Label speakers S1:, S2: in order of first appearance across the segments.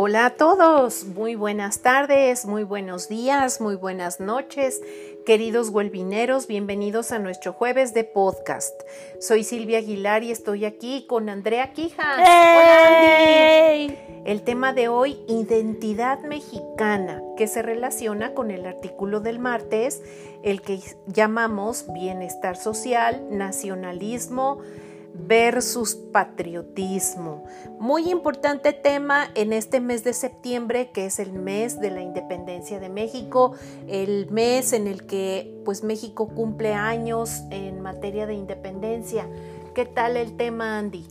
S1: Hola a todos, muy buenas tardes, muy buenos días, muy buenas noches. Queridos huelvineros, bienvenidos a nuestro jueves de podcast. Soy Silvia Aguilar y estoy aquí con Andrea Quijas. Hola, Andy. El tema de hoy, identidad mexicana, que se relaciona con el artículo del martes, el que llamamos bienestar social, nacionalismo, versus patriotismo. Muy importante tema en este mes de septiembre, que es el mes de la independencia de México, el mes en el que pues México cumple años en materia de independencia. ¿Qué tal el tema, Andy?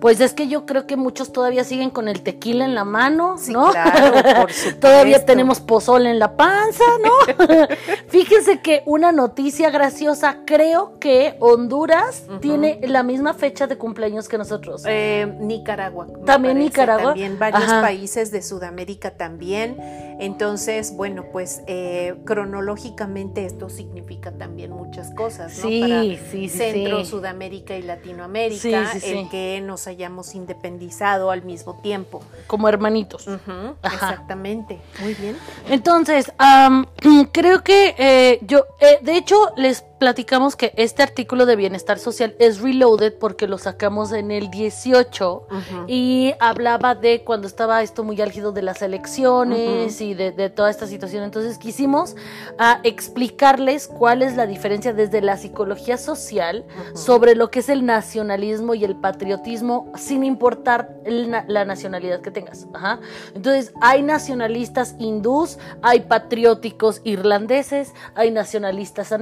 S2: Pues es que yo creo que muchos todavía siguen con el tequila en la mano,
S1: Sí,
S2: ¿no?
S1: claro, por supuesto.
S2: todavía tenemos pozole en la panza, ¿no? Fíjense que una noticia graciosa, creo que Honduras tiene la misma fecha de cumpleaños que nosotros.
S1: Eh, Nicaragua.
S2: También
S1: parece,
S2: Nicaragua.
S1: También varios
S2: Ajá.
S1: países de Sudamérica también. Entonces, bueno, pues eh, cronológicamente esto significa también muchas cosas, ¿no?
S2: Sí,
S1: Para
S2: sí,
S1: Centro,
S2: sí.
S1: Sudamérica y Latinoamérica, el que nos hayamos independizado al mismo tiempo.
S2: Como hermanitos. Ajá.
S1: Exactamente. Muy bien.
S2: Entonces, am, creo que eh, yo, eh, de hecho, les platicamos que este artículo de bienestar social es reloaded porque lo sacamos en el 18
S1: Ujú.
S2: y hablaba de cuando estaba esto muy álgido de las elecciones y de, de toda esta situación. Entonces quisimos ah, explicarles cuál es la diferencia desde la psicología social sobre lo que es el nacionalismo y el patriotismo sin importar el la nacionalidad que tengas. Ajá. Entonces hay nacionalistas hindús, hay patrióticos irlandeses, hay nacionalistas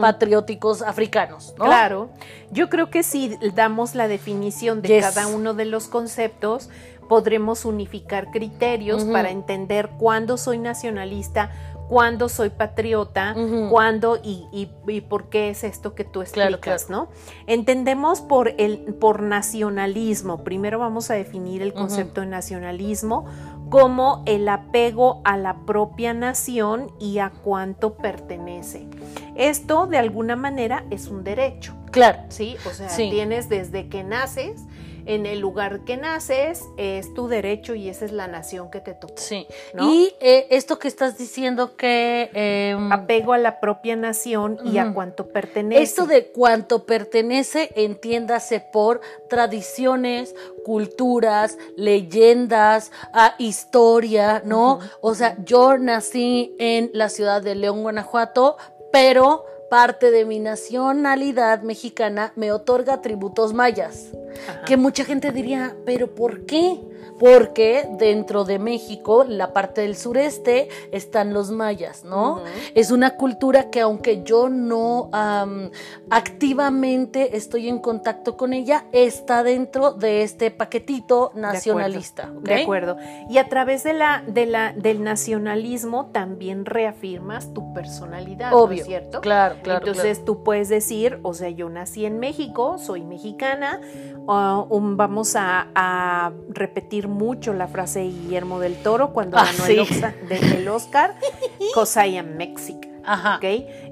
S2: patrióticos africanos. ¿no?
S1: Claro, yo creo que si damos la definición de
S2: Yes.
S1: cada uno de los conceptos, podremos unificar criterios para entender cuándo soy nacionalista, cuándo soy patriota, cuándo y, y- y por qué es esto que tú
S2: Claro,
S1: explicas, ¿no? Entendemos por el por nacionalismo. Primero vamos a definir el concepto de nacionalismo como el apego a la propia nación y a cuánto pertenece. Esto de alguna manera es un derecho.
S2: Claro.
S1: ¿sí? O sea,
S2: Sí.
S1: tienes desde que naces, en el lugar que naces, es tu derecho y esa es la nación que te tocó.
S2: Sí.
S1: ¿no?
S2: Y eh, esto que estás diciendo que... em,
S1: Apego a la propia nación y a
S2: Ujú.
S1: cuánto pertenece.
S2: Esto de cuánto pertenece, entiéndase por tradiciones, culturas, leyendas, historia, ¿no? O sea, yo nací en la ciudad de León, Guanajuato, pero parte de mi nacionalidad mexicana me otorga tributos mayas.
S1: Ajá.
S2: Que mucha gente diría, pero ¿por qué? Porque dentro de México, la parte del sureste, están los mayas, ¿no? Es una cultura que aunque yo no am, activamente estoy en contacto con ella, está dentro de este paquetito nacionalista.
S1: De acuerdo. Y a través de la, de la, del nacionalismo también reafirmas tu personalidad, ¿no es cierto?
S2: Claro, claro.
S1: Entonces tú puedes decir, o sea, yo nací en México, soy mexicana, uh, um, vamos a, a repetir mucho la frase de Guillermo del Toro cuando
S2: Ah,
S1: ganó
S2: sí.
S1: el, Oxa- de- el Oscar, Mexican.
S2: claro. Ajá.
S1: ¿ok?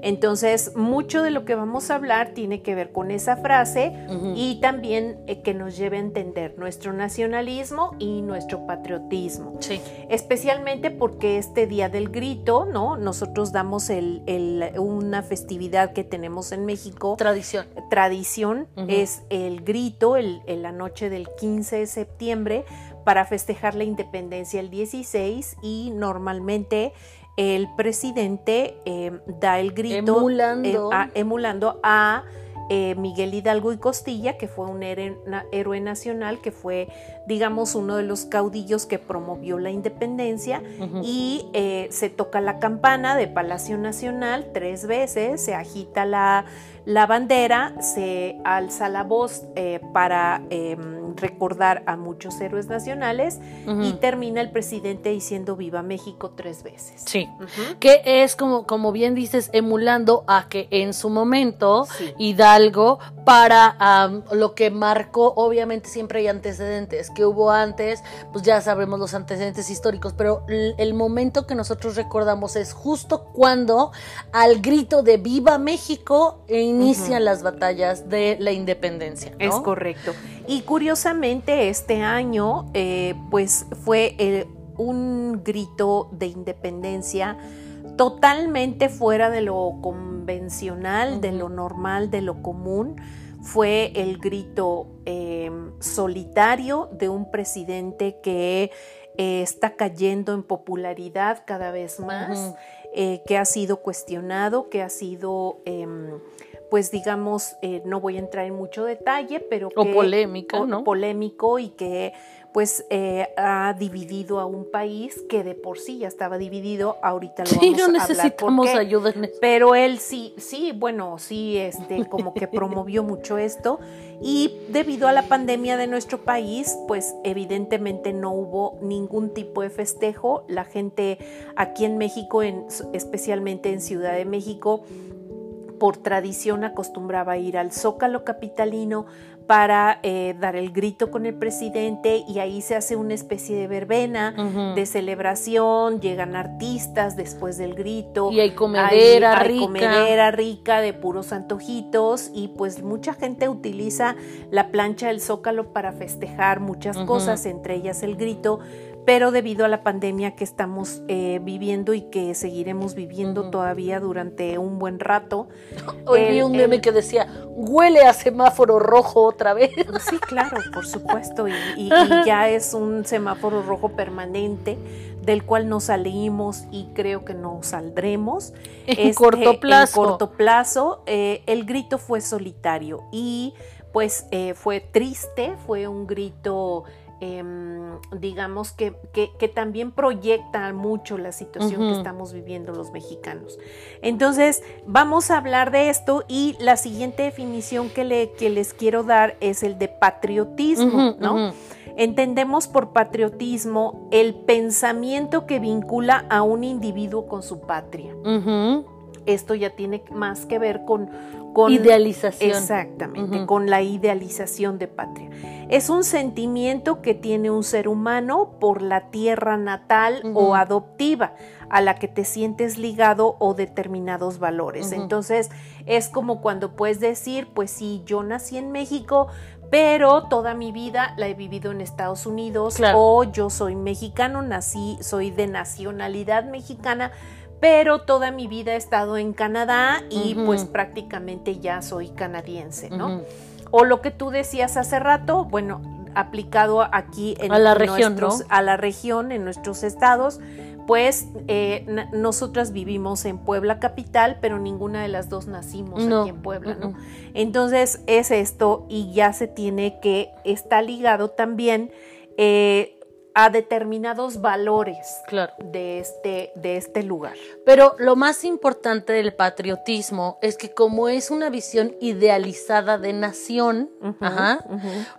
S1: Entonces, mucho de lo que vamos a hablar tiene que ver con esa frase y también eh, que nos lleve a entender nuestro nacionalismo y nuestro patriotismo
S2: Sí.
S1: especialmente porque este día del grito, ¿no? Nosotros damos el, el- una festividad que tenemos en México,
S2: Tradición.
S1: tradición, es el grito, el, en la noche del 15 de septiembre, para festejar la independencia el 16 y normalmente el presidente eh, da el grito
S2: Emulando.
S1: eh, a- emulando a eh, Miguel Hidalgo y Costilla, que fue un héroe, na- héroe nacional, que fue, digamos, uno de los caudillos que promovió la independencia. Y eh, se toca la campana de Palacio Nacional tres veces, se agita la, la bandera, se alza la voz eh, para eh, recordar a muchos héroes nacionales y termina el presidente diciendo Viva México tres veces.
S2: Sí. Que es como, como bien dices, emulando a que en su momento
S1: Sí.
S2: Hidalgo para lo que marcó, obviamente siempre hay antecedentes, que hubo antes, pues ya sabemos los antecedentes históricos, pero el momento que nosotros recordamos es justo cuando al grito de Viva México inician las batallas de la independencia. ¿no?
S1: Es correcto. Y curiosamente este año, eh, pues fue el- un grito de independencia totalmente fuera de lo convencional, de lo normal, de lo común. Fue el grito eh, solitario de un presidente que eh, está cayendo en popularidad cada vez más, eh, que ha sido cuestionado, que ha sido... pues digamos, eh, no voy a entrar en mucho detalle, pero
S2: O
S1: que-
S2: polémica,
S1: o
S2: ¿no?
S1: Polémico y que pues eh, ha dividido a un país que de por sí ya estaba dividido, ahorita lo
S2: Sí,
S1: vamos
S2: no
S1: a hablar por
S2: necesitamos
S1: qué.
S2: ayuda en eso.
S1: Pero él sí, sí, bueno, sí, este, como que promovió mucho esto. Y debido a la pandemia de nuestro país, pues evidentemente no hubo ningún tipo de festejo. La gente aquí en México, en, especialmente en Ciudad de México, por tradición acostumbraba ir al Zócalo Capitalino para eh, dar el grito con el presidente y ahí se hace una especie de verbena de celebración, llegan artistas después del grito.
S2: Y hay comedera
S1: hay- hay
S2: rica.
S1: comedera rica de puros antojitos y pues mucha gente utiliza la plancha del Zócalo para festejar muchas cosas, entre ellas el grito, pero debido a la pandemia que estamos eh, viviendo y que seguiremos viviendo todavía durante un buen rato.
S2: Hoy vi un meme
S1: el-
S2: que decía, huele a semáforo rojo otra vez.
S1: Sí, claro, por supuesto, y, y- y ya es un semáforo rojo permanente del cual no salimos y creo que no saldremos.
S2: En
S1: Este,
S2: corto plazo.
S1: En corto plazo, eh, el grito fue solitario y pues eh, fue triste, fue un grito, em, digamos, que, que- que también proyecta mucho la situación que estamos viviendo los mexicanos. Entonces, vamos a hablar de esto y la siguiente definición que, le, que les quiero dar es el de patriotismo, ¿no? Entendemos por patriotismo el pensamiento que vincula a un individuo con su patria. Esto ya tiene más que ver con... con
S2: Idealización.
S1: Exactamente, con la idealización de patria. Es un sentimiento que tiene un ser humano por la tierra natal o adoptiva a la que te sientes ligado o determinados valores. Entonces es como cuando puedes decir, pues sí, yo nací en México, pero toda mi vida la he vivido en Estados Unidos
S2: Claro.
S1: o yo soy mexicano, nací, soy de nacionalidad mexicana, pero toda mi vida he estado en Canadá y pues prácticamente ya soy canadiense, ¿no? O lo que tú decías hace rato, bueno, aplicado aquí en
S2: A la región,
S1: nuestros-
S2: ¿no?
S1: a la región, en nuestros estados, pues eh, nosotras vivimos en Puebla capital, pero ninguna de las dos nacimos
S2: No.
S1: aquí en Puebla, ¿no? Entonces es esto y ya se tiene que, está ligado también eh, a determinados valores
S2: Claro.
S1: de este, de este lugar.
S2: Pero lo más importante del patriotismo es que como es una visión idealizada de nación, ajá,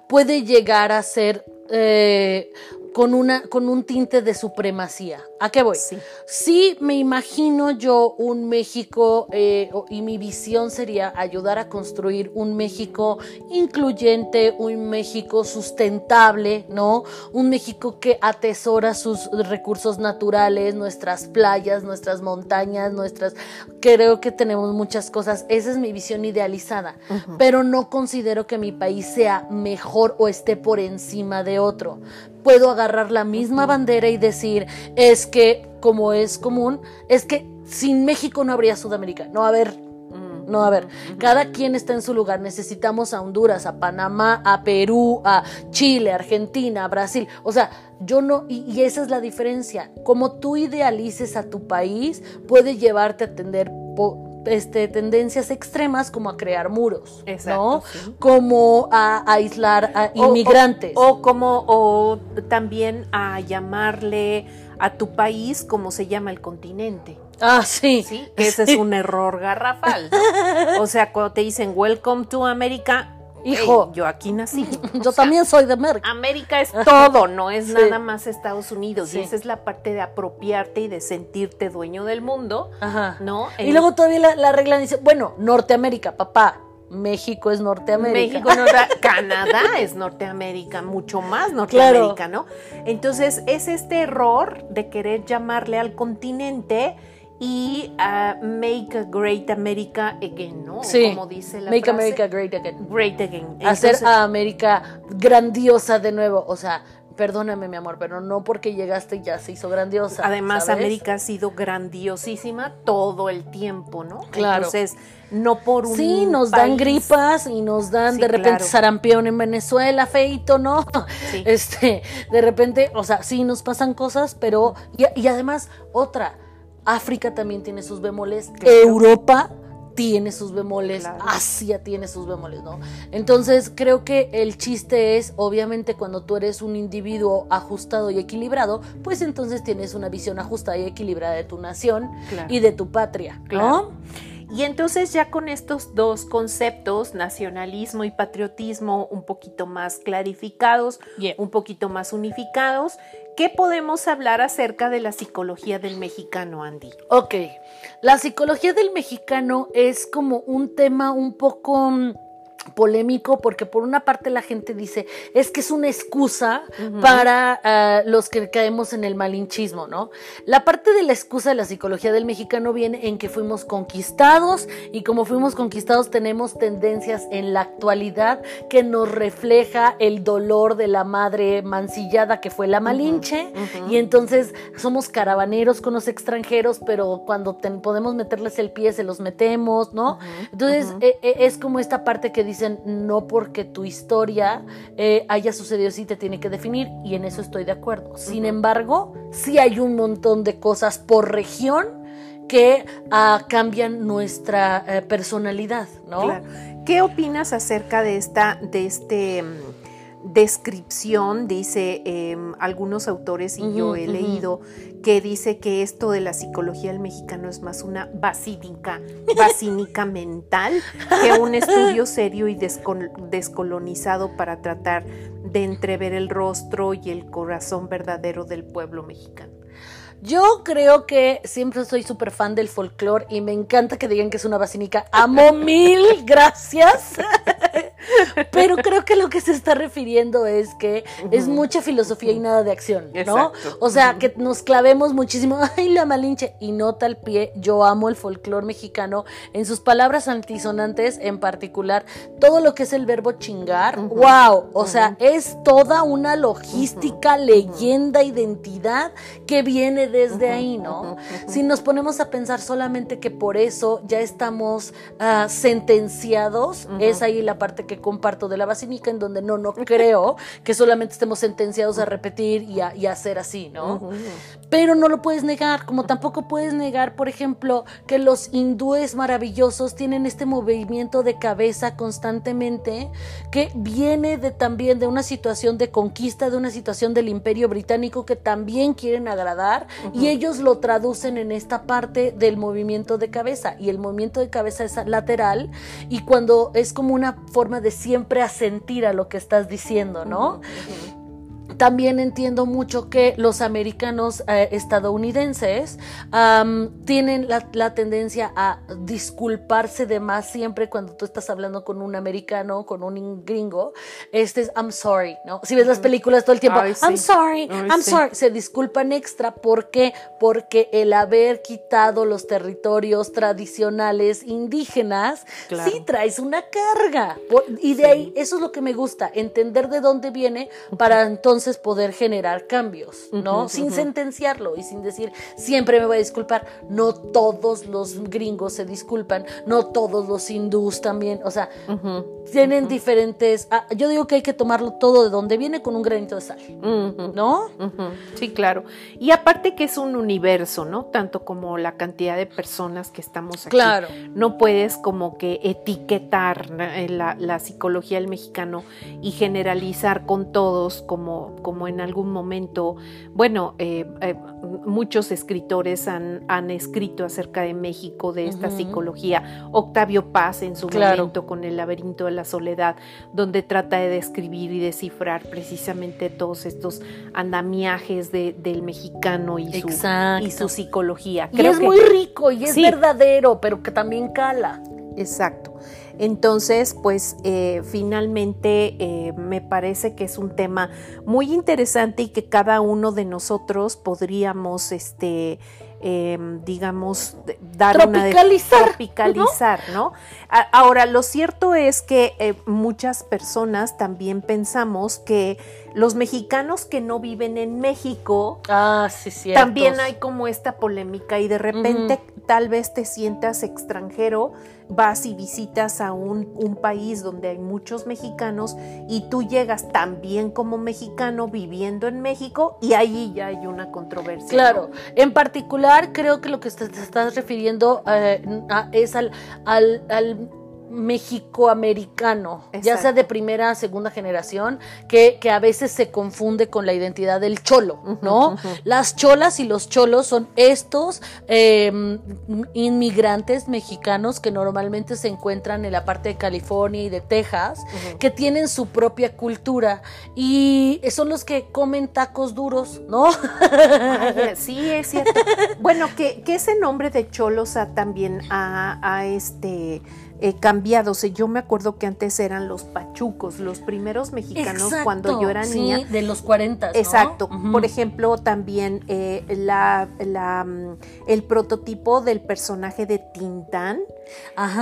S2: puede llegar a ser eh, con, una, con un tinte de supremacía. ¿A qué voy?
S1: Sí.
S2: Sí, me imagino yo un México eh, y mi visión sería ayudar a construir un México incluyente, un México sustentable, ¿no? Un México que atesora sus recursos naturales, nuestras playas, nuestras montañas, nuestras... Creo que tenemos muchas cosas. Esa es mi visión idealizada, pero no considero que mi país sea mejor o esté por encima de otro. Puedo agarrar la misma bandera y decir, es que, como es común, es que sin México no habría Sudamérica. No, a ver,
S1: Mm,
S2: no, a ver, cada quien está en su lugar. Necesitamos a Honduras, a Panamá, a Perú, a Chile, Argentina, a Brasil. O sea, yo no, y, y esa es la diferencia. Como tú idealices a tu país, puede llevarte a tener po- este, tendencias extremas como a crear muros,
S1: Exacto,
S2: ¿no?
S1: sí.
S2: Como a, aislar a
S1: O-
S2: inmigrantes.
S1: O, o como, o también a llamarle a tu país como se llama el continente.
S2: ah, sí.
S1: Sí, que ese
S2: Sí.
S1: es un error garrafal. ¿no? O sea, cuando te dicen Welcome to America,
S2: Hijo.
S1: "Ey, yo aquí nací. O
S2: Yo
S1: sea,
S2: también soy de América.
S1: América es todo, no es
S2: Sí.
S1: nada más Estados Unidos.
S2: Sí.
S1: Y esa es la parte de apropiarte y de sentirte dueño del mundo,
S2: Ajá.
S1: ¿no?
S2: Y luego todavía la, la regla dice, bueno, Norteamérica, papá, México es Norteamérica.
S1: México, Norte- Canadá es Norteamérica, mucho más Norteamérica, ¿no? Entonces es este error de querer llamarle al continente y ah, make a great America again, ¿no?
S2: Sí.
S1: Como dice la
S2: Make
S1: frase.
S2: America Great Again.
S1: Great again.
S2: Hacer a América grandiosa de nuevo. O sea, perdóname, mi amor, pero no porque llegaste ya se hizo grandiosa.
S1: Además,
S2: ¿sabes?
S1: América ha sido grandiosísima todo el tiempo, ¿no?
S2: Claro.
S1: Entonces, no por un
S2: Sí, nos dan gripas y nos dan
S1: Sí,
S2: de repente
S1: claro.
S2: sarampión en Venezuela, feito, ¿no?
S1: Sí.
S2: Este, de repente, o sea, sí nos pasan cosas, pero y, y además otra, África también tiene sus bemoles,
S1: Claro.
S2: Europa tiene sus bemoles,
S1: Claro.
S2: Asia tiene sus bemoles, ¿no? Entonces, creo que el chiste es, obviamente, cuando tú eres un individuo ajustado y equilibrado, pues entonces tienes una visión ajustada y equilibrada de tu nación
S1: Claro.
S2: y de tu patria, ¿no?
S1: Y entonces ya con estos dos conceptos, nacionalismo y patriotismo, un poquito más clarificados,
S2: Yeah.
S1: un poquito más unificados, ¿qué podemos hablar acerca de la psicología del mexicano, Andy?
S2: Ok, la psicología del mexicano es como un tema un poco mm, polémico porque por una parte la gente dice es que es una excusa para ah, los que caemos en el malinchismo, ¿no? La parte de la excusa de la psicología del mexicano viene en que fuimos conquistados y como fuimos conquistados tenemos tendencias en la actualidad que nos refleja el dolor de la madre mancillada que fue la Malinche y entonces somos caravaneros con los extranjeros, pero cuando podemos meterles el pie se los metemos, ¿no? Entonces eh, eh, es como esta parte que dicen, no porque tu historia eh, haya sucedido así te tiene que definir y en eso estoy de acuerdo. Sin embargo, sí hay un montón de cosas por región que ah, cambian nuestra eh, personalidad, ¿no?
S1: Claro. ¿Qué opinas acerca de esta, de este mm, descripción? Dice em, algunos autores y yo he leído que dice que esto de la psicología del mexicano es más una basílica, basílica mental que un estudio serio y descol- descolonizado para tratar de entrever el rostro y el corazón verdadero del pueblo mexicano.
S2: Yo creo que siempre soy súper fan del folclore y me encanta que digan que es una basílica. Amo mil, gracias. Pero creo que lo que se está refiriendo es que es mucha filosofía y nada de acción, ¿no?
S1: Exacto.
S2: O sea, que nos clavemos muchísimo, ay, la malinche, y no tal pie. Yo amo el folclore mexicano en sus palabras antisonantes, en particular, todo lo que es el verbo chingar. ¡Wow! O sea, es toda una logística, leyenda, identidad que viene desde ahí, ¿no? Si nos ponemos a pensar solamente que por eso ya estamos ah, sentenciados, es ahí la parte que comparto de la basílica, en donde no, no creo que solamente estemos sentenciados a repetir y a, y a hacer así, ¿no? Pero no lo puedes negar, como tampoco puedes negar, por ejemplo, que los hindúes maravillosos tienen este movimiento de cabeza constantemente que viene de también de una situación de conquista, de una situación del imperio británico que también quieren agradar y ellos lo traducen en esta parte del movimiento de cabeza. Y el movimiento de cabeza es lateral y cuando es como una forma de siempre asentir a lo que estás diciendo, ¿no? También entiendo mucho que los americanos eh, estadounidenses tienen la, la tendencia a disculparse de más siempre cuando tú estás hablando con un americano, con un gringo. Este es I'm sorry, ¿no? Si ves las películas todo el tiempo,
S1: Ay, sí.
S2: I'm sorry,
S1: Ay,
S2: I'm
S1: sí.
S2: sorry. Se disculpan extra. ¿Por qué? Porque el haber quitado los territorios tradicionales indígenas,
S1: Claro.
S2: sí traes una carga. Y de ahí, eso es lo que me gusta, entender de dónde viene para entonces poder generar cambios, ¿no? Sin sentenciarlo y sin decir, siempre me voy a disculpar. No todos los gringos se disculpan, no todos los hindús también, o sea, tienen diferentes... ah, yo digo que hay que tomarlo todo de donde viene con un granito de sal. ¿no?
S1: Sí, claro. Y aparte que es un universo, ¿no? Tanto como la cantidad de personas que estamos aquí.
S2: Claro.
S1: No puedes como que etiquetar eh, la, la psicología del mexicano y generalizar con todos como, como en algún momento, bueno, eh, eh, muchos escritores han, han escrito acerca de México, de esta psicología. Octavio Paz en su
S2: Claro.
S1: momento con El laberinto de la soledad, donde trata de describir y descifrar precisamente todos estos andamiajes de- del mexicano y su, y su psicología.
S2: Y es
S1: que-
S2: muy rico y es
S1: Sí.
S2: verdadero, pero que también cala.
S1: Exacto. Entonces, pues eh, finalmente eh, me parece que es un tema muy interesante y que cada uno de nosotros podríamos, este, em, digamos, dar
S2: tropicalizar,
S1: una tropicalizar, ¿no? Ahora, lo cierto es que eh, muchas personas también pensamos que los mexicanos que no viven en México,
S2: ah, sí,
S1: también hay como esta polémica y de repente tal vez te sientas extranjero, vas y visitas a un, un, país donde hay muchos mexicanos y tú llegas también como mexicano viviendo en México y ahí ya hay una controversia.
S2: Claro, en particular creo que lo que te, estás refiriendo eh, es al, al, al mexicoamericano, ya sea de primera, segunda generación, que, que, a veces se confunde con la identidad del cholo, ¿no? Las cholas y los cholos son estos em, inmigrantes mexicanos que normalmente se encuentran en la parte de California y de Texas, que tienen su propia cultura y son los que comen tacos duros, ¿no?
S1: sí, es cierto. Bueno, que, que ese nombre de cholos también a, a este eh, cambiados. Yo me acuerdo que antes eran los pachucos, los primeros mexicanos cuando yo era niña.
S2: Sí, de los 40.
S1: Exacto. Por ejemplo, también eh, la, la, mm, el prototipo del personaje de Tintán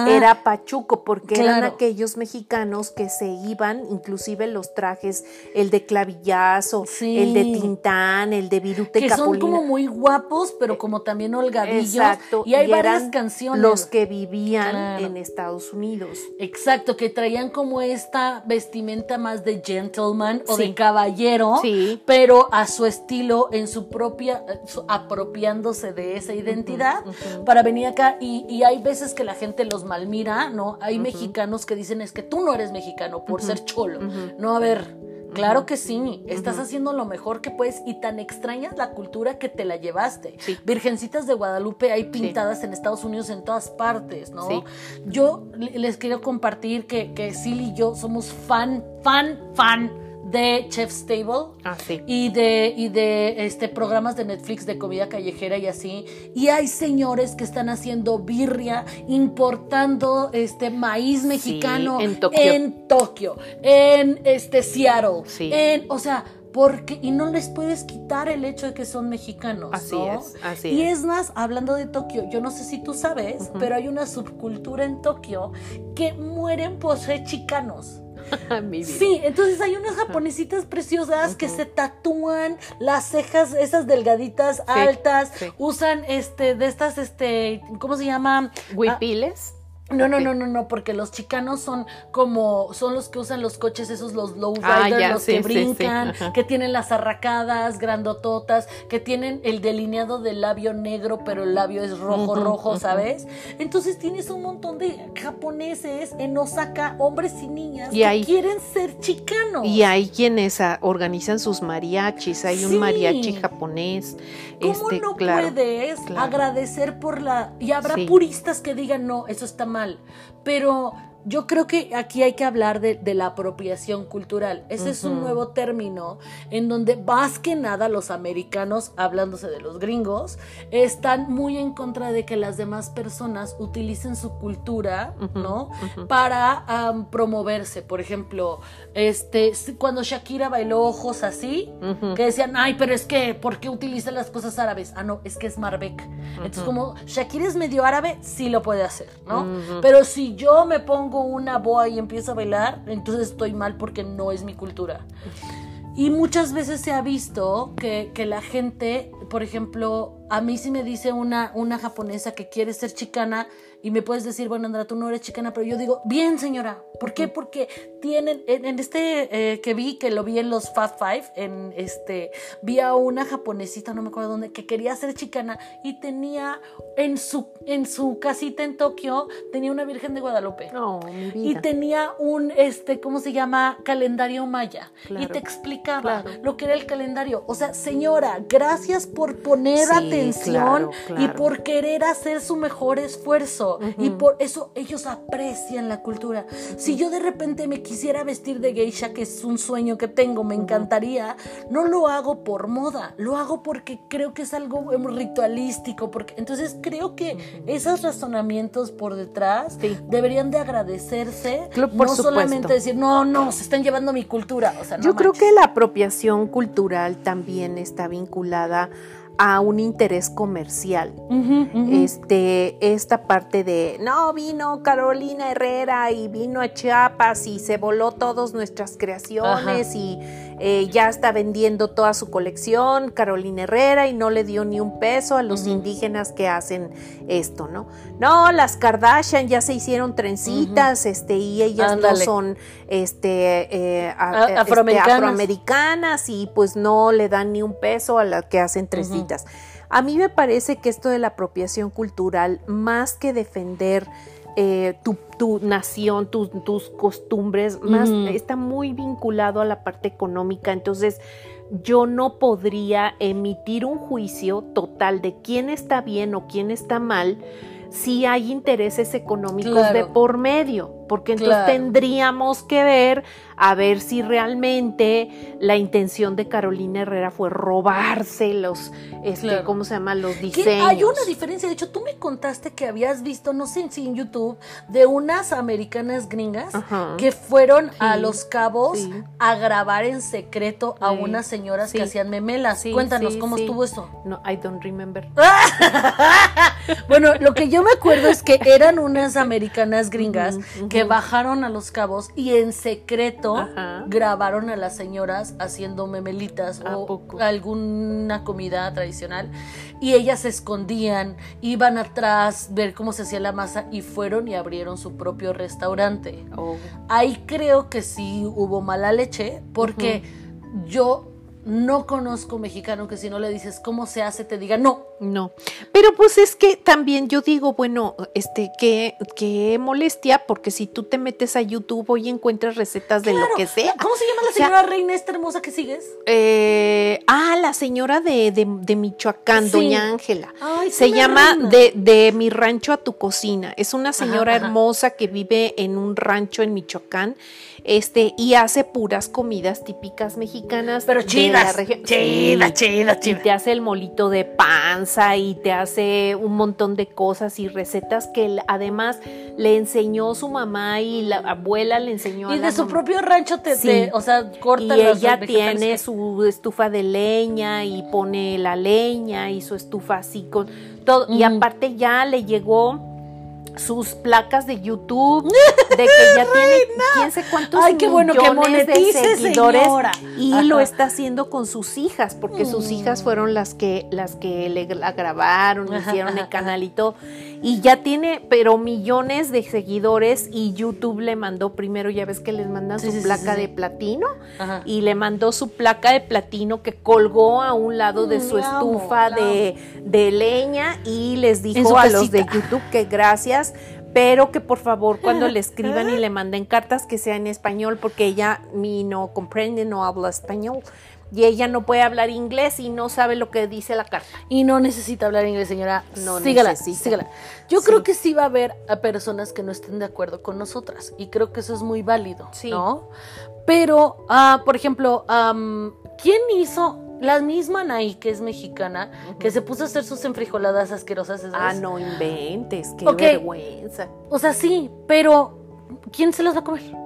S1: era pachuco, porque eran aquellos mexicanos que se iban, inclusive los trajes, el de clavillazo, el de Tintán, el de Virute
S2: Que son como muy guapos, pero como también holgadillos. Exacto. Y hay varias canciones.
S1: Los que vivían en Estados Unidos.
S2: Exacto, que traían como esta vestimenta más de gentleman o de caballero, sí. pero a su estilo, en su propia, apropiándose de esa identidad para venir acá. Y, hay veces que la gente los malmira, ¿no? Hay mexicanos que dicen es que tú no eres mexicano por ser cholo. No, a ver Claro que sí, estás haciendo lo mejor que puedes y tan extrañas la cultura que te la llevaste. Virgencitas de Guadalupe hay pintadas en Estados Unidos en todas partes, ¿no? Yo les quiero compartir que, que Silly y yo somos fan, fan, fan de Chef Stable
S1: ah,
S2: y de y de este programas de Netflix de comida callejera y así y hay señores que están haciendo birria importando este maíz mexicano
S1: en Tokio
S2: en Tokio en este Seattle en o sea porque y no les puedes quitar el hecho de que son mexicanos.
S1: Así es, así
S2: y es. más, hablando de Tokio, yo no sé si tú sabes, pero hay una subcultura en Tokio que mueren por ser chicanos. sí, entonces hay unas japonesitas preciosas que se tatúan las cejas, esas delgaditas, altas, usan este, de estas, este, ¿cómo se llama?
S1: Huipiles.
S2: No, no, no, no, no, porque los chicanos son como, son los que usan los coches, esos los low ah, riders, los que brincan, que tienen las arracadas grandototas, que tienen el delineado del labio negro, pero el labio es rojo, rojo, ¿sabes? Entonces tienes un montón de japoneses en Osaka, hombres y niñas, que quieren ser chicanos.
S1: Y hay quienes ah, organizan sus mariachis, hay un mariachi japonés.
S2: ¿Cómo este, no puedes agradecer por la... Y habrá puristas que digan, no, eso está mal pero yo creo que aquí hay que hablar de, la apropiación cultural. Ese es un nuevo término en donde más que nada los americanos, hablándose de los gringos, están muy en contra de que las demás personas utilicen su cultura, ¿no? Para promoverse. Por ejemplo, este, cuando Shakira bailó ojos así, que decían, ay, pero es que, ¿por qué utiliza las cosas árabes? Ah, no, es que es Marbek. Entonces, como Shakira es medio árabe, sí lo puede hacer, ¿no? Pero si yo me pongo una boa y empiezo a bailar, entonces estoy mal porque no es mi cultura. Y muchas veces se ha visto que, que la gente, por ejemplo, a mí si me dice una, una japonesa que quiere ser chicana, y me puedes decir, bueno, Andra, tú no eres chicana, pero yo digo, bien, señora. ¿Por qué? Porque tienen, en, este eh, que vi, que lo vi en los Fab Five, en este, vi a una japonesita, no me acuerdo dónde, que quería ser chicana y tenía en su, en su casita en Tokio, tenía una Virgen de Guadalupe.
S1: No, mi vida.
S2: Y tenía un, este, ¿cómo se llama? Calendario maya. y te explicaba lo que era el calendario. O sea, señora, gracias por poner atención y por querer hacer su mejor esfuerzo y por eso ellos aprecian la cultura. Si Si yo de repente me quisiera vestir de geisha, que es un sueño que tengo, me encantaría, no lo hago por moda, lo hago porque creo que es algo em, ritualístico, porque entonces creo que esos razonamientos por detrás
S1: Sí.
S2: deberían de agradecerse,
S1: por
S2: no
S1: supuesto.
S2: solamente decir, no, no, se están llevando mi cultura, o sea, no
S1: Yo creo que la apropiación cultural también está vinculada a un interés comercial. Este, esta parte de no vino Carolina Herrera y vino a Chiapas y se voló todas nuestras creaciones y eh, ya está vendiendo toda su colección Carolina Herrera y no le dio ni un peso a los indígenas que hacen esto, ¿no? No, las Kardashian ya se hicieron trencitas, este, y ellas
S2: Ándale.
S1: no son este, eh, a-
S2: A-
S1: este,
S2: afroamericanas.
S1: afroamericanas y pues no le dan ni un peso a las que hacen trencitas. A mí me parece que esto de la apropiación cultural, más que defender eh, tu, tu nación, tu- tus costumbres, más está muy vinculado a la parte económica. Entonces, yo no podría emitir un juicio total de quién está bien o quién está mal si hay intereses económicos
S2: Claro.
S1: de por medio, porque entonces
S2: Claro.
S1: tendríamos que ver a ver si realmente la intención de Carolina Herrera fue robarse los, este,
S2: Claro.
S1: ¿cómo se llama? Los diseños.
S2: hay una diferencia, de hecho, tú me contaste que habías visto, no sé si en YouTube, de unas americanas gringas
S1: Ajá.
S2: que fueron a Los Cabos
S1: sí.
S2: a grabar en secreto a
S1: Sí,
S2: unas señoras que hacían memelas. Cuéntanos cómo estuvo eso.
S1: No, I don't remember.
S2: Bueno, lo que yo me acuerdo es que eran unas americanas gringas que bajaron a Los Cabos y en secreto
S1: Ajá.
S2: grabaron a las señoras haciendo memelitas
S1: ¿A
S2: o
S1: poco?
S2: alguna comida tradicional y ellas se escondían, iban atrás ver cómo se hacía la masa y fueron y abrieron su propio restaurante.
S1: Oh.
S2: Ahí creo que sí hubo mala leche porque yo no conozco mexicano que si no le dices cómo se hace te diga no.
S1: No, pero pues es que también yo digo, bueno, este, qué, qué molestia, porque si tú te metes a YouTube hoy encuentras recetas de lo que sea.
S2: ¿Cómo se llama la
S1: O sea,
S2: señora reina esta hermosa que sigues?
S1: Eh, ah, la señora de, de, de Michoacán,
S2: Sí.
S1: doña Ángela.
S2: Ay,
S1: Se llama
S2: reina.
S1: de, de mi rancho a tu cocina. Es una señora
S2: ajá.
S1: hermosa que vive en un rancho en Michoacán. Este, y hace puras comidas típicas mexicanas.
S2: Pero
S1: de la
S2: chidas,
S1: región. Sí.
S2: chidas,
S1: Y te hace el molito de panza y te hace un montón de cosas y recetas que además le enseñó su mamá y la abuela le enseñó a
S2: Y
S1: la
S2: de su
S1: mamá.
S2: propio rancho te,
S1: Sí.
S2: te- o sea, corta
S1: Y ella tiene su estufa de leña y pone la leña y su estufa así con todo. Y aparte ya le llegó sus placas de YouTube, de que ya tiene quién sé cuántos
S2: Ay, qué bueno que
S1: millones de
S2: monetice,
S1: seguidores
S2: señora.
S1: y
S2: Ajá.
S1: lo está haciendo con sus hijas, porque sus
S2: Mm.
S1: hijas fueron las que las que le la grabaron,
S2: Ajá,
S1: hicieron el canal y todo. Y ya tiene, pero millones de seguidores y YouTube le mandó primero, ya ves que les mandan
S2: Sí,
S1: su
S2: sí,
S1: placa
S2: sí,
S1: de platino
S2: Ajá.
S1: y le mandó su placa de platino que colgó a un lado de
S2: Mm,
S1: su
S2: la amo,
S1: estufa
S2: la
S1: de, de leña y les dijo a los de. YouTube que gracias, pero que por favor cuando le escriban y le manden cartas que sea en español porque ella mi no comprende, no habla español y ella no puede hablar inglés y no sabe lo que dice la carta.
S2: Y no necesita hablar inglés, señora.
S1: No
S2: sígala,
S1: necesita.
S2: sígala. Yo
S1: Sí.
S2: creo que sí va a haber a personas que no estén de acuerdo con nosotras. Y creo que eso es muy válido,
S1: Sí.
S2: ¿no? Pero, ah, por ejemplo, am, ¿quién hizo la misma Anaí, que es mexicana, que se puso a hacer sus enfrijoladas asquerosas? esas?
S1: Ah, no inventes, qué vergüenza.
S2: O sea, sí, pero ¿quién se las va a comer?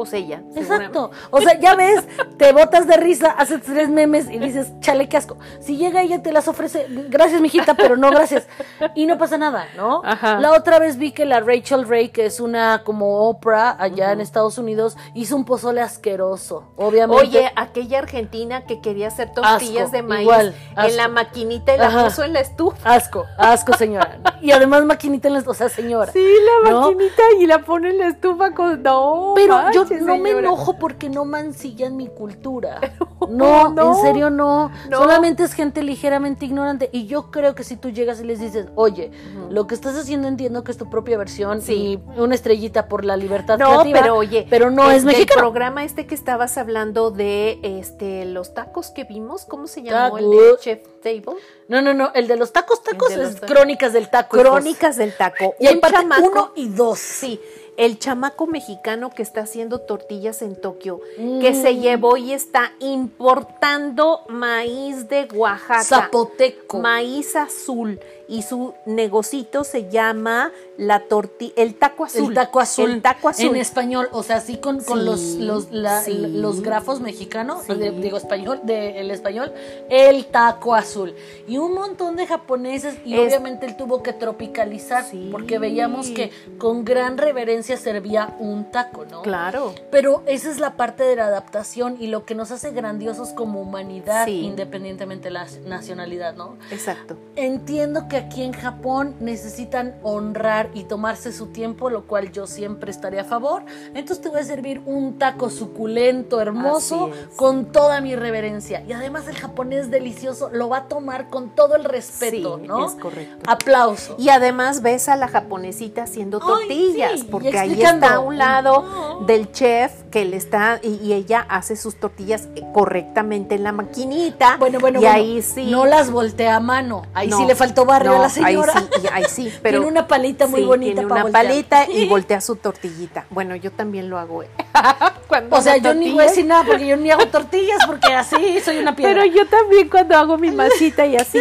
S1: Pues ella.
S2: Exacto. O sea, ya ves, te botas de risa, haces tres memes y dices, chale, qué asco. Si llega ella te las ofrece, gracias, mijita, pero no gracias. Y no pasa nada, ¿no?
S1: Ajá.
S2: La otra vez vi que la Rachel Ray, que es una como Oprah allá en Estados Unidos, hizo un pozole asqueroso. Obviamente.
S1: Oye, aquella argentina que quería hacer tortillas
S2: Asco,
S1: de maíz
S2: igual,
S1: en la maquinita y la
S2: Ajá.
S1: puso en la estufa.
S2: Asco, asco, señora. Y además maquinita en las, o sea, señora.
S1: Sí, la
S2: ¿No?
S1: maquinita y la pone en la estufa con. No,
S2: Pero yo
S1: manches,
S2: no me enojo porque no mancillan mi cultura. No,
S1: no.
S2: en serio no.
S1: No.
S2: Solamente es gente ligeramente ignorante. Y yo creo que si tú llegas y les dices, oye, lo que estás haciendo entiendo que es tu propia versión
S1: Sí.
S2: y una estrellita por la libertad
S1: No,
S2: creativa,
S1: pero oye,
S2: pero no es mexicano.
S1: programa este que estabas hablando de este los tacos que vimos, ¿cómo se llamó? El de. Chef Table.
S2: No, no, no. El de los tacos, tacos
S1: El
S2: es
S1: tacos.
S2: Crónicas del taco.
S1: Crónicas del taco.
S2: Y hay parte uno y dos.
S1: Sí, el chamaco mexicano que está haciendo tortillas en Tokio, que se llevó y está importando maíz de Oaxaca.
S2: Zapoteco.
S1: Maíz azul. Y su negocito se llama la tortilla, el taco azul.
S2: El taco azul.
S1: El taco azul.
S2: En español, o sea, así con, con
S1: Sí,
S2: los, los, la-
S1: sí.
S2: los grafos mexicanos,
S1: Sí.
S2: de- digo español, de, el español, el taco azul. Y un montón de japoneses, y
S1: Es-
S2: obviamente él tuvo que tropicalizar, porque veíamos que con gran reverencia servía un taco, ¿no?
S1: Claro.
S2: Pero esa es la parte de la adaptación y lo que nos hace grandiosos como humanidad, independientemente de la nacionalidad, ¿no?
S1: Exacto.
S2: Entiendo que aquí en Japón necesitan honrar y tomarse su tiempo, lo cual yo siempre estaré a favor. Entonces te voy a servir un taco suculento, hermoso, con toda mi reverencia. Y además el japonés delicioso lo va a tomar con todo el respeto,
S1: Sí,
S2: ¿no?
S1: es correcto.
S2: Aplauso.
S1: Y además ves a la japonesita haciendo
S2: Ay,
S1: tortillas,
S2: sí,
S1: porque ahí está a un lado
S2: No.
S1: Del chef que le está y, y ella hace sus tortillas correctamente en la maquinita.
S2: Bueno, bueno,
S1: y
S2: bueno.
S1: ahí sí.
S2: No las voltea a mano. Ahí
S1: No,
S2: sí le faltó barrio
S1: no,
S2: a la señora.
S1: Ahí sí, ahí sí, pero
S2: Tiene una palita muy
S1: sí,
S2: bonita
S1: Tiene
S2: para
S1: una
S2: voltear.
S1: palita y voltea su tortillita. Bueno, yo también lo hago. ¿eh? Cuando
S2: O sea, yo ni voy a decir nada porque yo ni hago tortillas porque así soy una piedra.
S1: Pero yo también cuando hago mi masita y así.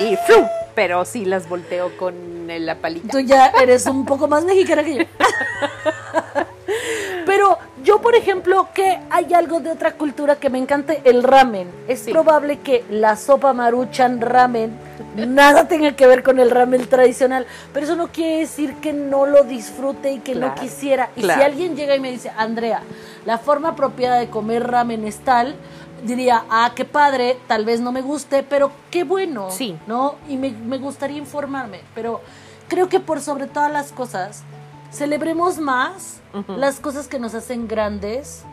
S1: y ¡fru! Pero sí las volteo con la palita.
S2: Tú ya eres un poco más mexicana que yo. Pero yo, por ejemplo, que hay algo de otra cultura que me encanta, el ramen. Es
S1: Sí.
S2: probable que la sopa maruchan ramen nada tenga que ver con el ramen tradicional, pero eso no quiere decir que no lo disfrute y que no quisiera. Y
S1: claro.
S2: si alguien llega y me dice, Andrea, la forma apropiada de comer ramen es tal, diría, ah, qué padre, tal vez no me guste, pero qué bueno,
S1: Sí.
S2: ¿no? Y me, me gustaría informarme, pero creo que por sobre todas las cosas, celebremos más las cosas que nos hacen grandes,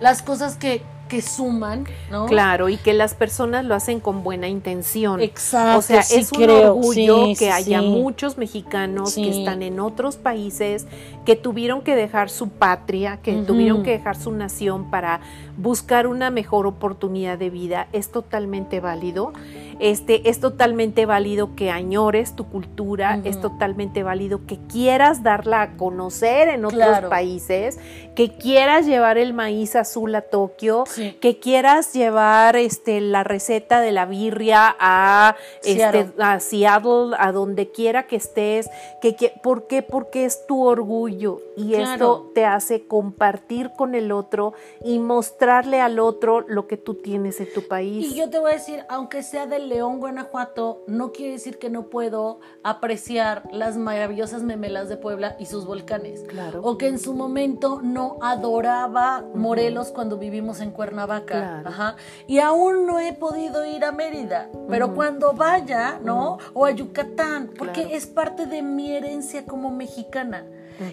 S2: las cosas que, que suman, ¿no?
S1: Claro, y que las personas lo hacen con buena intención.
S2: Exacto,
S1: O sea,
S2: sí
S1: es un
S2: creo,
S1: orgullo
S2: sí,
S1: que
S2: sí,
S1: haya muchos mexicanos que están en otros países, que tuvieron que dejar su patria, que tuvieron que dejar su nación para buscar una mejor oportunidad de vida. Es totalmente válido. Este, es totalmente válido que añores tu cultura, es totalmente válido que quieras darla a conocer en otros
S2: Claro.
S1: países, que quieras llevar el maíz azul a Tokio,
S2: Sí.
S1: que quieras llevar este la receta de la birria a
S2: Seattle.
S1: este a Seattle, a donde quiera que estés, que, que- ¿por qué? Porque es tu orgullo y
S2: Claro.
S1: esto te hace compartir con el otro y mostrarle al otro lo que tú tienes en tu país.
S2: Y yo te voy a decir, aunque sea de León, Guanajuato, no quiere decir que no puedo apreciar las maravillosas memelas de Puebla y sus volcanes.
S1: Claro.
S2: O que en su momento no adoraba Morelos cuando vivimos en Cuernavaca.
S1: Claro.
S2: Ajá. Y aún no he podido ir a Mérida. Pero cuando vaya, ¿no? O a Yucatán, porque
S1: Claro.
S2: es parte de mi herencia como mexicana.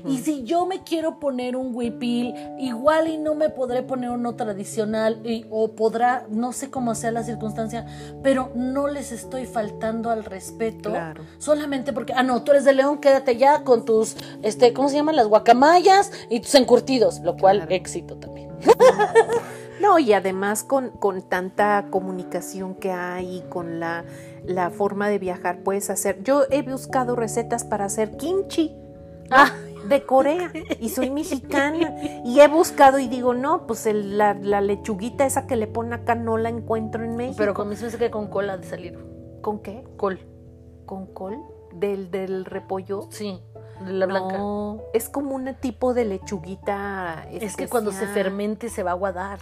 S2: Y si yo me quiero poner un huipil, igual y no me podré poner uno tradicional, y- o podrá, no sé cómo sea la circunstancia, pero no les estoy faltando al respeto.
S1: Claro.
S2: Solamente porque, ah, no, tú eres de León, quédate ya con tus, este, ¿cómo se llaman? Las guacamayas y tus encurtidos, lo cual
S1: Claro.
S2: éxito también.
S1: No, y además con, con tanta comunicación que hay, con la, la forma de viajar, puedes hacer. Yo he buscado recetas para hacer kimchi
S2: Ah,
S1: de Corea y soy mexicana. Y he buscado y digo, no, pues el- la, la lechuguita esa que le pone acá no la encuentro en México.
S2: pero con mis veces que con cola de salir.
S1: ¿Con qué?
S2: Col,
S1: ¿Con col? ¿Del, del repollo?
S2: sí, de la blanca.
S1: No, es como un tipo de lechuguita.
S2: Es que cuando se fermente se va a aguadar.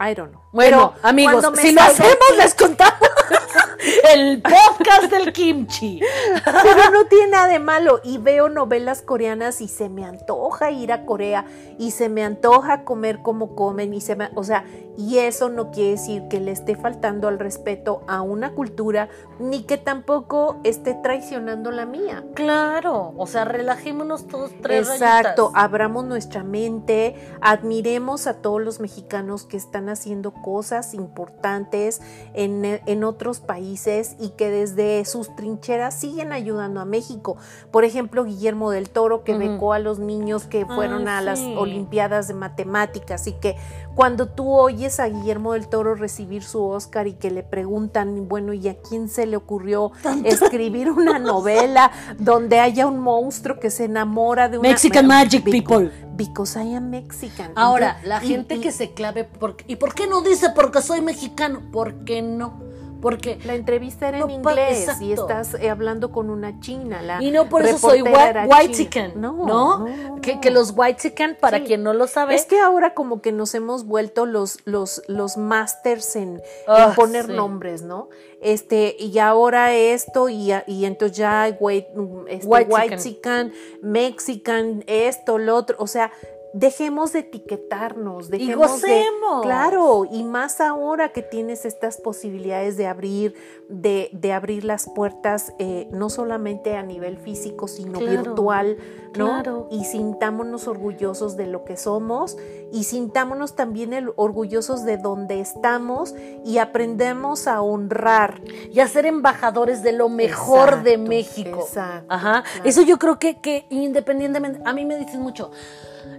S1: I don't know.
S2: Bueno, amigos, si lo hacemos, les contamos el podcast del kimchi.
S1: Pero no tiene nada de malo. Y veo novelas coreanas y se me antoja ir a Corea y se me antoja comer como comen y se me, o sea, y eso no quiere decir que le esté faltando al respeto a una cultura ni que tampoco esté traicionando la mía.
S2: Claro, o sea, relajémonos todos tres
S1: Exacto,
S2: rayitas.
S1: abramos nuestra mente, admiremos a todos los mexicanos que están haciendo cosas importantes en, en otros países países y que desde sus trincheras siguen ayudando a México. Por ejemplo, Guillermo del Toro, que becó a los niños que fueron
S2: Ah,
S1: a las
S2: sí.
S1: Olimpiadas de Matemáticas y que cuando tú oyes a Guillermo del Toro recibir su Oscar y que le preguntan, bueno, ¿y a quién se le ocurrió escribir una novela donde haya un monstruo que se enamora de una
S2: Mexican Magic People.
S1: Because I am Mexican.
S2: Ahora,
S1: Entonces,
S2: la
S1: y-
S2: gente
S1: y
S2: que se clave por ¿Y por qué no dice porque soy mexicano? ¿Por qué no? Porque
S1: La entrevista era en
S2: No
S1: inglés
S2: exacto.
S1: y estás eh, hablando con una china. La
S2: y no por eso soy white
S1: china.
S2: chicken,
S1: No,
S2: ¿no? Que, los white chicken, para
S1: Sí.
S2: quien no lo sabe,
S1: Es que ahora como que nos hemos vuelto los, los, los masters en,
S2: Ah,
S1: en poner
S2: sí.
S1: nombres, ¿no? Este, y ahora esto, y, y entonces ya hay white, este,
S2: White
S1: white
S2: chicken.
S1: chicken, mexican, esto, lo otro, o sea, dejemos de etiquetarnos, dejemos de-
S2: gocemos.
S1: claro, y más ahora que tienes estas posibilidades de abrir, de, de abrir las puertas, eh, no solamente a nivel físico, sino
S2: Claro,
S1: virtual, ¿no?
S2: claro.
S1: Y sintámonos orgullosos de lo que somos y sintámonos también el- orgullosos de donde estamos y aprendemos a honrar.
S2: y a ser embajadores de lo mejor de México.
S1: exacto,
S2: Ajá.
S1: claro.
S2: Eso yo creo que, que independientemente, a mí me dicen mucho,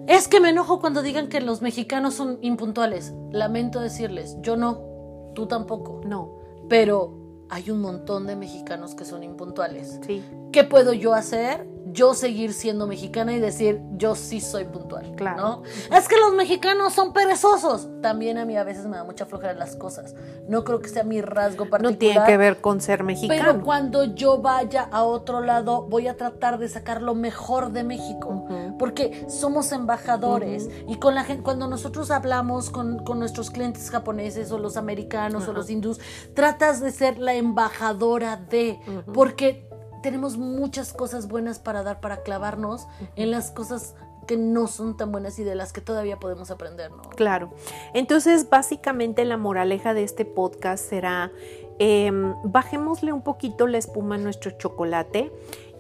S2: es que me enojo cuando digan que los mexicanos son impuntuales. Lamento decirles, yo no, tú tampoco.
S1: No,
S2: Pero hay un montón de mexicanos que son impuntuales.
S1: sí,
S2: ¿Qué puedo yo hacer? Yo seguir siendo mexicana y decir, yo sí soy puntual.
S1: Claro.
S2: ¿no? Es que los mexicanos son perezosos. También a mí a veces me da mucha flojera las cosas. No creo que sea mi rasgo particular.
S1: no tiene que ver con ser
S2: Pero
S1: mexicano.
S2: cuando yo vaya a otro lado, voy a tratar de sacar lo mejor de México.
S1: Ujú.
S2: Porque somos embajadores. Y con la gente, cuando nosotros hablamos con, con nuestros clientes japoneses o los americanos o los hindús, tratas de ser la embajadora de. Porque tenemos muchas cosas buenas para dar, para clavarnos en las cosas que no son tan buenas y de las que todavía podemos aprender, ¿no?
S1: Claro. Entonces, básicamente la moraleja de este podcast será, em, bajémosle un poquito la espuma a nuestro chocolate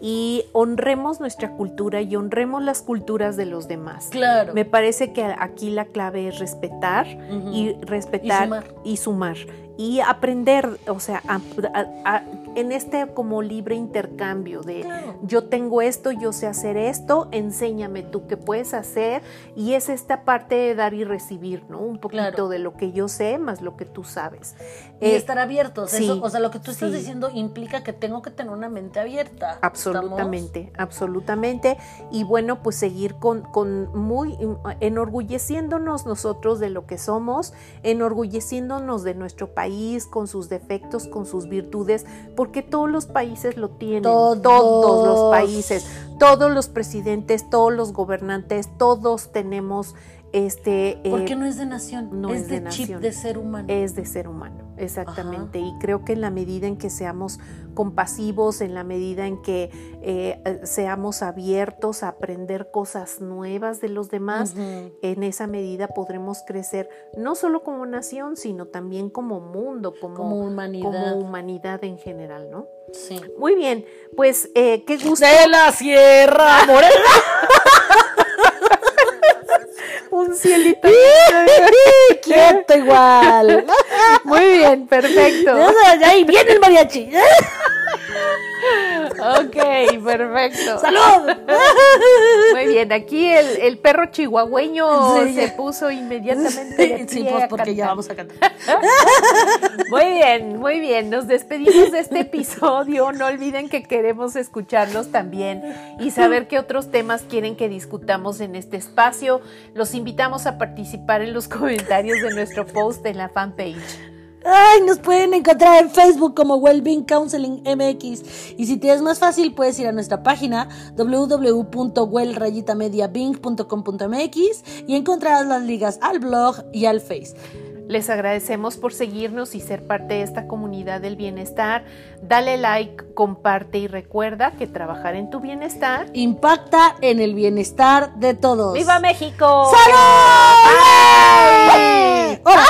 S1: y honremos nuestra cultura y honremos las culturas de los demás.
S2: Claro.
S1: Me parece que aquí la clave es respetar y respetar
S2: Y sumar.
S1: y sumar y aprender, o sea, a- a- a- en este como libre intercambio de yo tengo esto, yo sé hacer esto, enséñame tú qué puedes hacer y es esta parte de dar y recibir, ¿no? Un poquito
S2: Claro.
S1: de lo que yo sé más lo que tú sabes.
S2: Y
S1: Eh,
S2: estar abiertos.
S1: sí,
S2: eso, o sea, lo que tú estás
S1: sí.
S2: diciendo implica que tengo que tener una mente abierta.
S1: Absolutamente, absolutamente. Y bueno, pues seguir con, con muy enorgulleciéndonos nosotros de lo que somos, enorgulleciéndonos de nuestro país, con sus defectos, con sus virtudes, porque todos los países lo tienen,
S2: Todos.
S1: todos los países, todos los presidentes, todos los gobernantes, todos tenemos este.
S2: Porque
S1: eh,
S2: no es de nación,
S1: no
S2: es,
S1: es
S2: de,
S1: de
S2: chip
S1: nación.
S2: de ser humano.
S1: es de ser humano, exactamente. Y creo que en la medida en que seamos compasivos, en la medida en que eh, seamos abiertos a aprender cosas nuevas de los demás, en esa medida podremos crecer no solo como nación, sino también como mundo, como,
S2: Como humanidad.
S1: como humanidad en general, ¿no?
S2: Sí.
S1: Muy bien, pues eh, qué gusto.
S2: De la Sierra Morena.
S1: Un cielito.
S2: Quieto igual.
S1: Muy bien, perfecto.
S2: Ahí viene el mariachi.
S1: Ok, perfecto.
S2: ¡Salud!
S1: Muy bien, aquí el, el perro chihuahueño
S2: Sí,
S1: se puso inmediatamente de
S2: Sí, pues porque ya vamos a cantar.
S1: Muy bien, muy bien. Nos despedimos de este episodio. No olviden que queremos escucharlos también y saber qué otros temas quieren que discutamos en este espacio. Los invitamos a participar en los comentarios de nuestro post en la fanpage.
S2: Ay, nos pueden encontrar en Facebook como Wellbeing Counseling MX. Y si te es más fácil, puedes ir a nuestra página www.well-mediabing.com.mx y encontrarás las ligas al blog y al Face.
S1: Les agradecemos por seguirnos y ser parte de esta comunidad del bienestar. Dale like, comparte y recuerda que trabajar en tu bienestar.
S2: Impacta en el bienestar de todos.
S1: ¡Viva México!
S2: ¡Salud!
S1: Bye.
S2: ¡Hola!